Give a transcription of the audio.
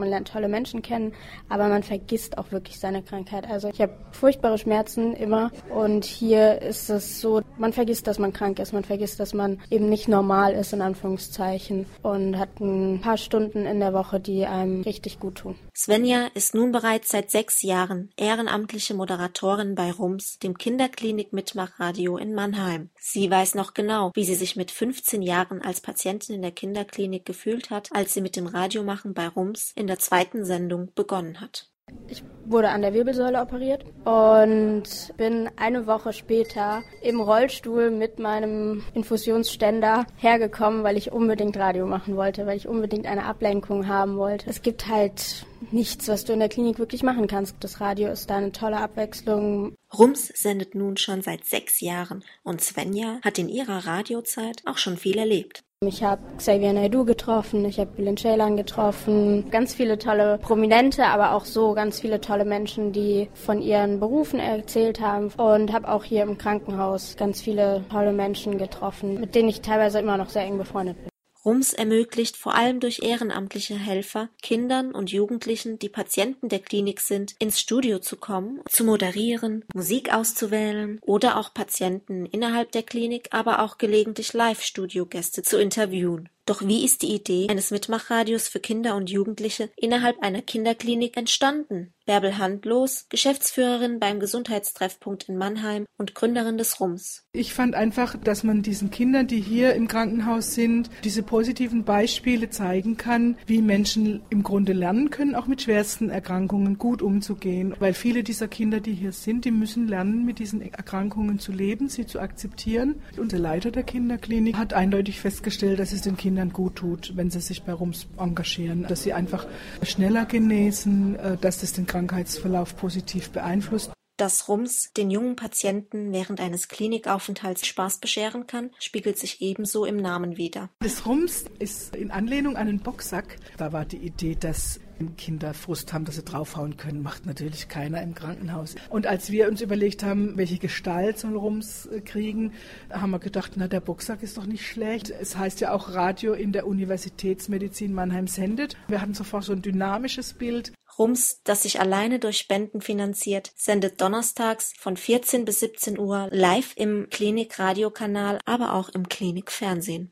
man lernt tolle Menschen kennen, aber man vergisst auch wirklich seine Krankheit. Also ich habe furchtbare Schmerzen immer und hier ist es so, man vergisst, dass man krank ist, man vergisst, dass man eben nicht normal ist in Anführungszeichen und hat ein paar Stunden in der Woche, die einem richtig gut tun. Svenja ist nun bereits seit sechs Jahren ehrenamtliche Moderatorin bei RUMS, dem Kinderklinik-Mitmachradio in Mannheim. Sie weiß noch genau, wie sie sich mit 15 Jahren als Patientin in der Kinderklinik gefühlt hat, als sie mit dem Radiomachen bei RUMS in der zweiten Sendung begonnen hat. Ich wurde an der Wirbelsäule operiert und bin eine Woche später im Rollstuhl mit meinem Infusionsständer hergekommen, weil ich unbedingt Radio machen wollte, weil ich unbedingt eine Ablenkung haben wollte. Es gibt halt nichts, was du in der Klinik wirklich machen kannst. Das Radio ist da eine tolle Abwechslung. Rums sendet nun schon seit sechs Jahren und Svenja hat in ihrer Radiozeit auch schon viel erlebt. Ich habe Xavier Naidoo getroffen, ich habe Bülent Ceylan getroffen, ganz viele tolle Prominente, aber auch so ganz viele tolle Menschen, die von ihren Berufen erzählt haben und habe auch hier im Krankenhaus ganz viele tolle Menschen getroffen, mit denen ich teilweise immer noch sehr eng befreundet bin. Rums ermöglicht vor allem durch ehrenamtliche Helfer Kindern und Jugendlichen, die Patienten der Klinik sind, ins Studio zu kommen, zu moderieren, Musik auszuwählen oder auch Patienten innerhalb der Klinik, aber auch gelegentlich Live-Studiogäste zu interviewen. Doch wie ist die Idee eines Mitmachradios für Kinder und Jugendliche innerhalb einer Kinderklinik entstanden? Bärbel Handlos, Geschäftsführerin beim Gesundheitstreffpunkt in Mannheim und Gründerin des RUMS. Ich fand einfach, dass man diesen Kindern, die hier im Krankenhaus sind, diese positiven Beispiele zeigen kann, wie Menschen im Grunde lernen können, auch mit schwersten Erkrankungen gut umzugehen. Weil viele dieser Kinder, die hier sind, die müssen lernen, mit diesen Erkrankungen zu leben, sie zu akzeptieren. Und der Leiter der Kinderklinik hat eindeutig festgestellt, dass es den Kindern gut tut, wenn sie sich bei RUMS engagieren, dass sie einfach schneller genesen, äh, dass das den Krankheitsverlauf positiv beeinflusst. Dass Rums den jungen Patienten während eines Klinikaufenthalts Spaß bescheren kann, spiegelt sich ebenso im Namen wider. Das Rums ist in Anlehnung an den Boxsack. Da war die Idee, dass Kinder Frust haben, dass sie draufhauen können, macht natürlich keiner im Krankenhaus. Und als wir uns überlegt haben, welche Gestalt soll Rums äh, kriegen, haben wir gedacht, na, der Boxsack ist doch nicht schlecht. Es heißt ja auch Radio in der Universitätsmedizin Mannheim sendet. Wir hatten sofort so ein dynamisches Bild. Rums, das sich alleine durch Spenden finanziert, sendet donnerstags von 14 bis 17 Uhr live im Klinik-Radiokanal, aber auch im Klinik-Fernsehen.